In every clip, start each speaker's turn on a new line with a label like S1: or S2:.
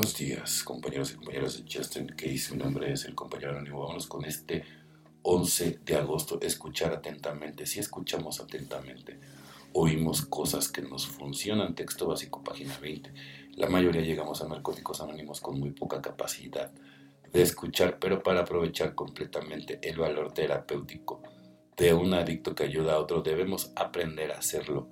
S1: Buenos días, compañeros y compañeras de Justin Case. Mi nombre es el compañero anónimo. Vámonos con este 11 de agosto. Escuchar atentamente. Si escuchamos atentamente, oímos cosas que nos funcionan. Texto básico, página 20. La mayoría llegamos a narcóticos anónimos con muy poca capacidad de escuchar, pero para aprovechar completamente el valor terapéutico de un adicto que ayuda a otro, debemos aprender a hacerlo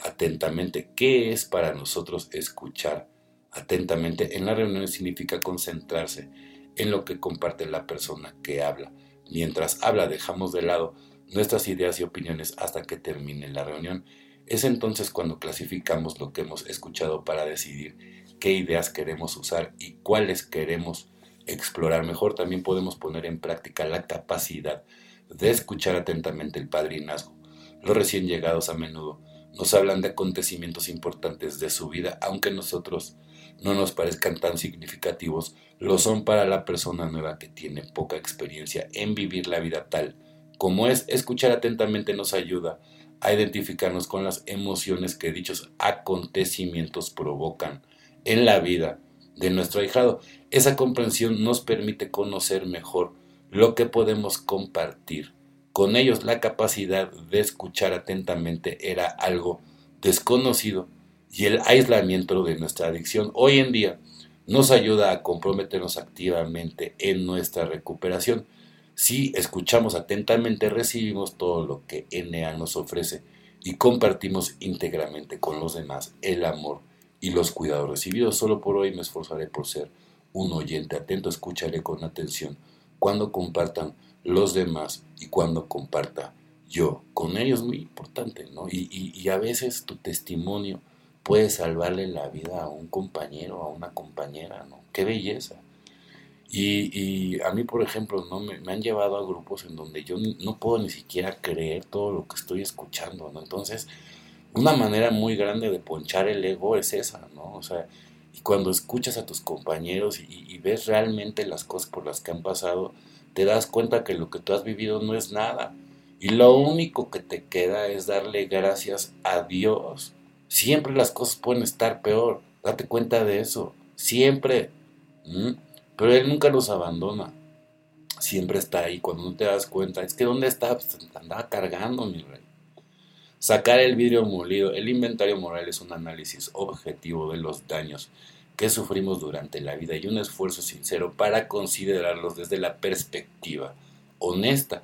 S1: atentamente. ¿Qué es para nosotros escuchar atentamente? En las reuniones significa concentrarse en lo que comparte la persona que habla. Mientras habla dejamos de lado nuestras ideas y opiniones hasta que termine la reunión. Es entonces cuando clasificamos lo que hemos escuchado para decidir qué ideas queremos usar y cuáles queremos explorar mejor. También podemos poner en práctica la capacidad de escuchar atentamente el padrinazgo. Los recién llegados a menudo nos hablan de acontecimientos importantes de su vida, aunque nosotros no nos parezcan tan significativos, lo son para la persona nueva que tiene poca experiencia en vivir la vida tal como es. Escuchar atentamente nos ayuda a identificarnos con las emociones que dichos acontecimientos provocan en la vida de nuestro ahijado. Esa comprensión nos permite conocer mejor lo que podemos compartir. Con ellos la capacidad de escuchar atentamente era algo desconocido y el aislamiento de nuestra adicción hoy en día nos ayuda a comprometernos activamente en nuestra recuperación. Si escuchamos atentamente recibimos todo lo que NA nos ofrece y compartimos íntegramente con los demás el amor y los cuidados recibidos. Solo por hoy me esforzaré por ser un oyente atento, escucharé con atención cuando compartan los demás y cuando comparta yo con ellos, muy importante, ¿no? Y, a veces tu testimonio puede salvarle la vida a un compañero, a una compañera, ¿no? Qué belleza. Y, a mí, por ejemplo, ¿no? Me, me, han llevado a grupos en donde yo no puedo ni siquiera creer todo lo que estoy escuchando, ¿no? Entonces, una manera muy grande de ponchar el ego es esa, ¿no? O sea, y cuando escuchas a tus compañeros y, ves realmente las cosas por las que han pasado, te das cuenta que lo que tú has vivido no es nada. Y lo único que te queda es darle gracias a Dios. Siempre las cosas pueden estar peor. Date cuenta de eso. Siempre. Pero Él nunca nos abandona. Siempre está ahí. Cuando no te das cuenta, es que ¿dónde está? Pues andaba cargando, mi rey. Sacar el vidrio molido. El inventario moral es un análisis objetivo de los daños que sufrimos durante la vida y un esfuerzo sincero para considerarlos desde la perspectiva honesta.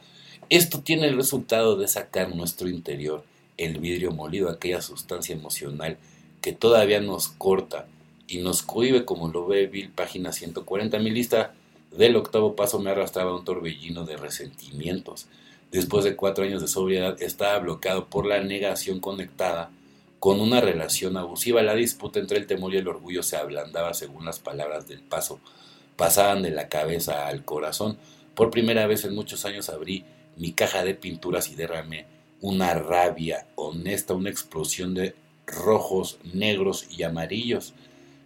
S1: Esto tiene el resultado de sacar nuestro interior el vidrio molido, aquella sustancia emocional que todavía nos corta y nos cohibe, como lo ve Bill, página 140. Mi lista del octavo paso me arrastraba un torbellino de resentimientos después de cuatro años de sobriedad, estaba bloqueado por la negación conectada con una relación abusiva. La disputa entre el temor y el orgullo se ablandaba según las palabras del paso. Pasaban de la cabeza al corazón. Por primera vez en muchos años abrí mi caja de pinturas y derramé una rabia honesta, una explosión de rojos, negros y amarillos.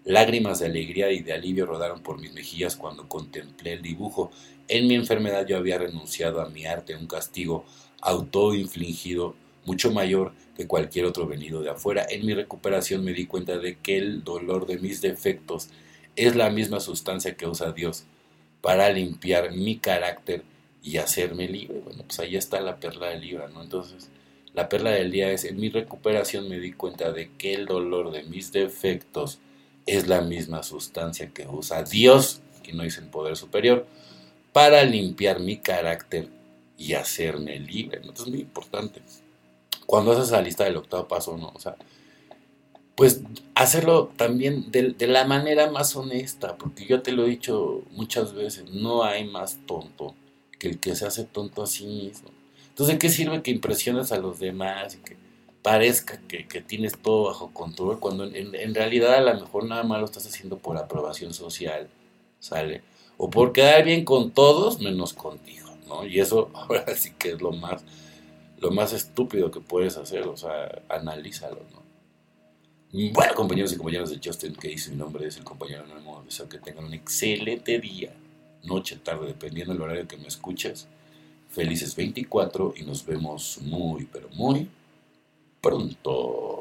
S1: Lágrimas de alegría y de alivio rodaron por mis mejillas cuando contemplé el dibujo. En mi enfermedad yo había renunciado a mi arte, un castigo autoinfligido mucho mayor que cualquier otro venido de afuera. En mi recuperación me di cuenta de que el dolor de mis defectos es la misma sustancia que usa Dios para limpiar mi carácter y hacerme libre. Bueno, pues ahí está la perla del libro, ¿no? Entonces, la perla del día es, en mi recuperación me di cuenta de que el dolor de mis defectos es la misma sustancia que usa Dios, que no dice el poder superior, para limpiar mi carácter y hacerme libre. Esto es muy importante. Cuando haces la lista del octavo paso, ¿no? O sea, pues hacerlo también de, de, la manera más honesta, porque yo te lo he dicho muchas veces, no hay más tonto que el que se hace tonto a sí mismo. Entonces, ¿de qué sirve que impresiones a los demás y que parezca que, tienes todo bajo control, cuando en, realidad a lo mejor nada más lo estás haciendo por aprobación social, ¿sale? O por quedar bien con todos menos contigo, ¿no? Y eso ahora sí que es lo más, lo más estúpido que puedes hacer, o sea, analízalo, ¿no? Bueno, compañeros y compañeras de Justin Case, mi nombre es el compañero anónimo, deseo que tengan un excelente día, noche, tarde, dependiendo del horario que me escuches. Felices 24 y nos vemos muy, pero muy pronto.